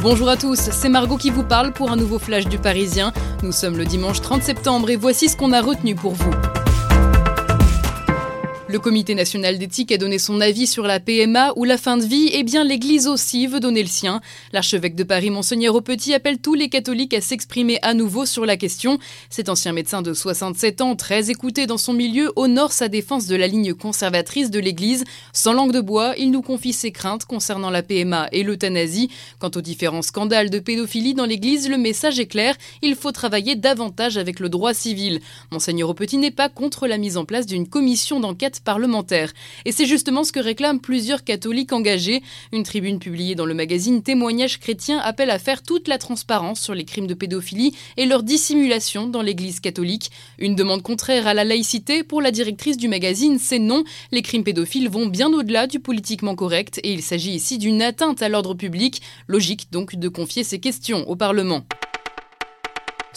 Bonjour à tous, c'est Margot qui vous parle pour un nouveau flash du Parisien. Nous sommes le dimanche 30 septembre et voici ce qu'on a retenu pour vous. Le Comité national d'éthique a donné son avis sur la PMA ou la fin de vie, et eh bien l'Église aussi veut donner le sien. L'archevêque de Paris, Monseigneur au Petit, appelle tous les catholiques à s'exprimer à nouveau sur la question. Cet ancien médecin de 67 ans, très écouté dans son milieu, honore sa défense de la ligne conservatrice de l'Église. Sans langue de bois, il nous confie ses craintes concernant la PMA et l'euthanasie. Quant aux différents scandales de pédophilie dans l'Église, le message est clair, il faut travailler davantage avec le droit civil. Monseigneur au Petit n'est pas contre la mise en place d'une commission d'enquête parlementaire. Et c'est justement ce que réclament plusieurs catholiques engagés. Une tribune publiée dans le magazine Témoignages chrétiens appelle à faire toute la transparence sur les crimes de pédophilie et leur dissimulation dans l'Église catholique. Une demande contraire à la laïcité pour la directrice du magazine, c'est non. Les crimes pédophiles vont bien au-delà du politiquement correct et il s'agit ici d'une atteinte à l'ordre public. Logique donc de confier ces questions au Parlement.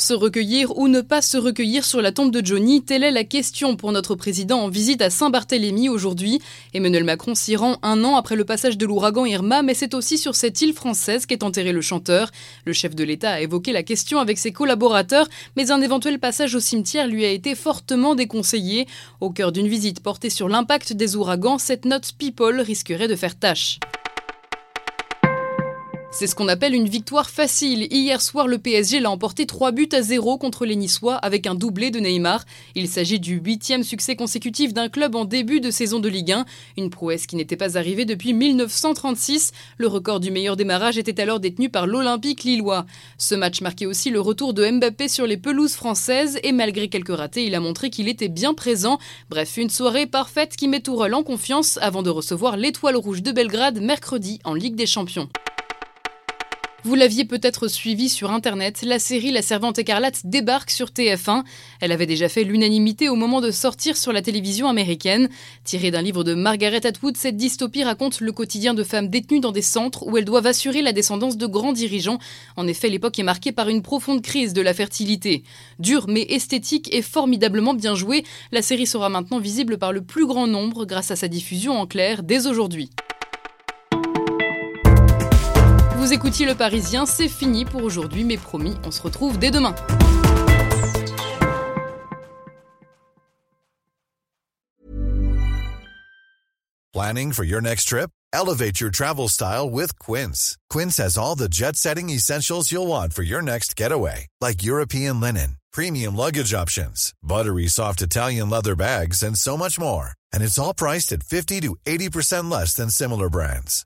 Se recueillir ou ne pas se recueillir sur la tombe de Johnny, telle est la question pour notre président en visite à Saint-Barthélemy aujourd'hui. Emmanuel Macron s'y rend un an après le passage de l'ouragan Irma, mais c'est aussi sur cette île française qu'est enterré le chanteur. Le chef de l'État a évoqué la question avec ses collaborateurs, mais un éventuel passage au cimetière lui a été fortement déconseillé. Au cœur d'une visite portée sur l'impact des ouragans, cette note People risquerait de faire tâche. C'est ce qu'on appelle une victoire facile. Hier soir, le PSG l'a emporté 3 buts à 0 contre les Niçois avec un doublé de Neymar. Il s'agit du huitième succès consécutif d'un club en début de saison de Ligue 1, une prouesse qui n'était pas arrivée depuis 1936. Le record du meilleur démarrage était alors détenu par l'Olympique lillois. Ce match marquait aussi le retour de Mbappé sur les pelouses françaises et malgré quelques ratés, il a montré qu'il était bien présent. Bref, une soirée parfaite qui met Tourelle en confiance avant de recevoir l'étoile rouge de Belgrade mercredi en Ligue des Champions. Vous l'aviez peut-être suivi sur Internet, la série La Servante écarlate débarque sur TF1. Elle avait déjà fait l'unanimité au moment de sortir sur la télévision américaine. Tirée d'un livre de Margaret Atwood, cette dystopie raconte le quotidien de femmes détenues dans des centres où elles doivent assurer la descendance de grands dirigeants. En effet, l'époque est marquée par une profonde crise de la fertilité. Dure mais esthétique et formidablement bien jouée, la série sera maintenant visible par le plus grand nombre grâce à sa diffusion en clair dès aujourd'hui. Vous écoutiez Le Parisien, c'est fini pour aujourd'hui, mais promis, on se retrouve dès demain. Planning for your next trip? Elevate your travel style with Quince. Quince has all the jet setting essentials you'll want for your next getaway, like European linen, premium luggage options, buttery soft Italian leather bags, and so much more. And it's all priced at 50 to 80% less than similar brands.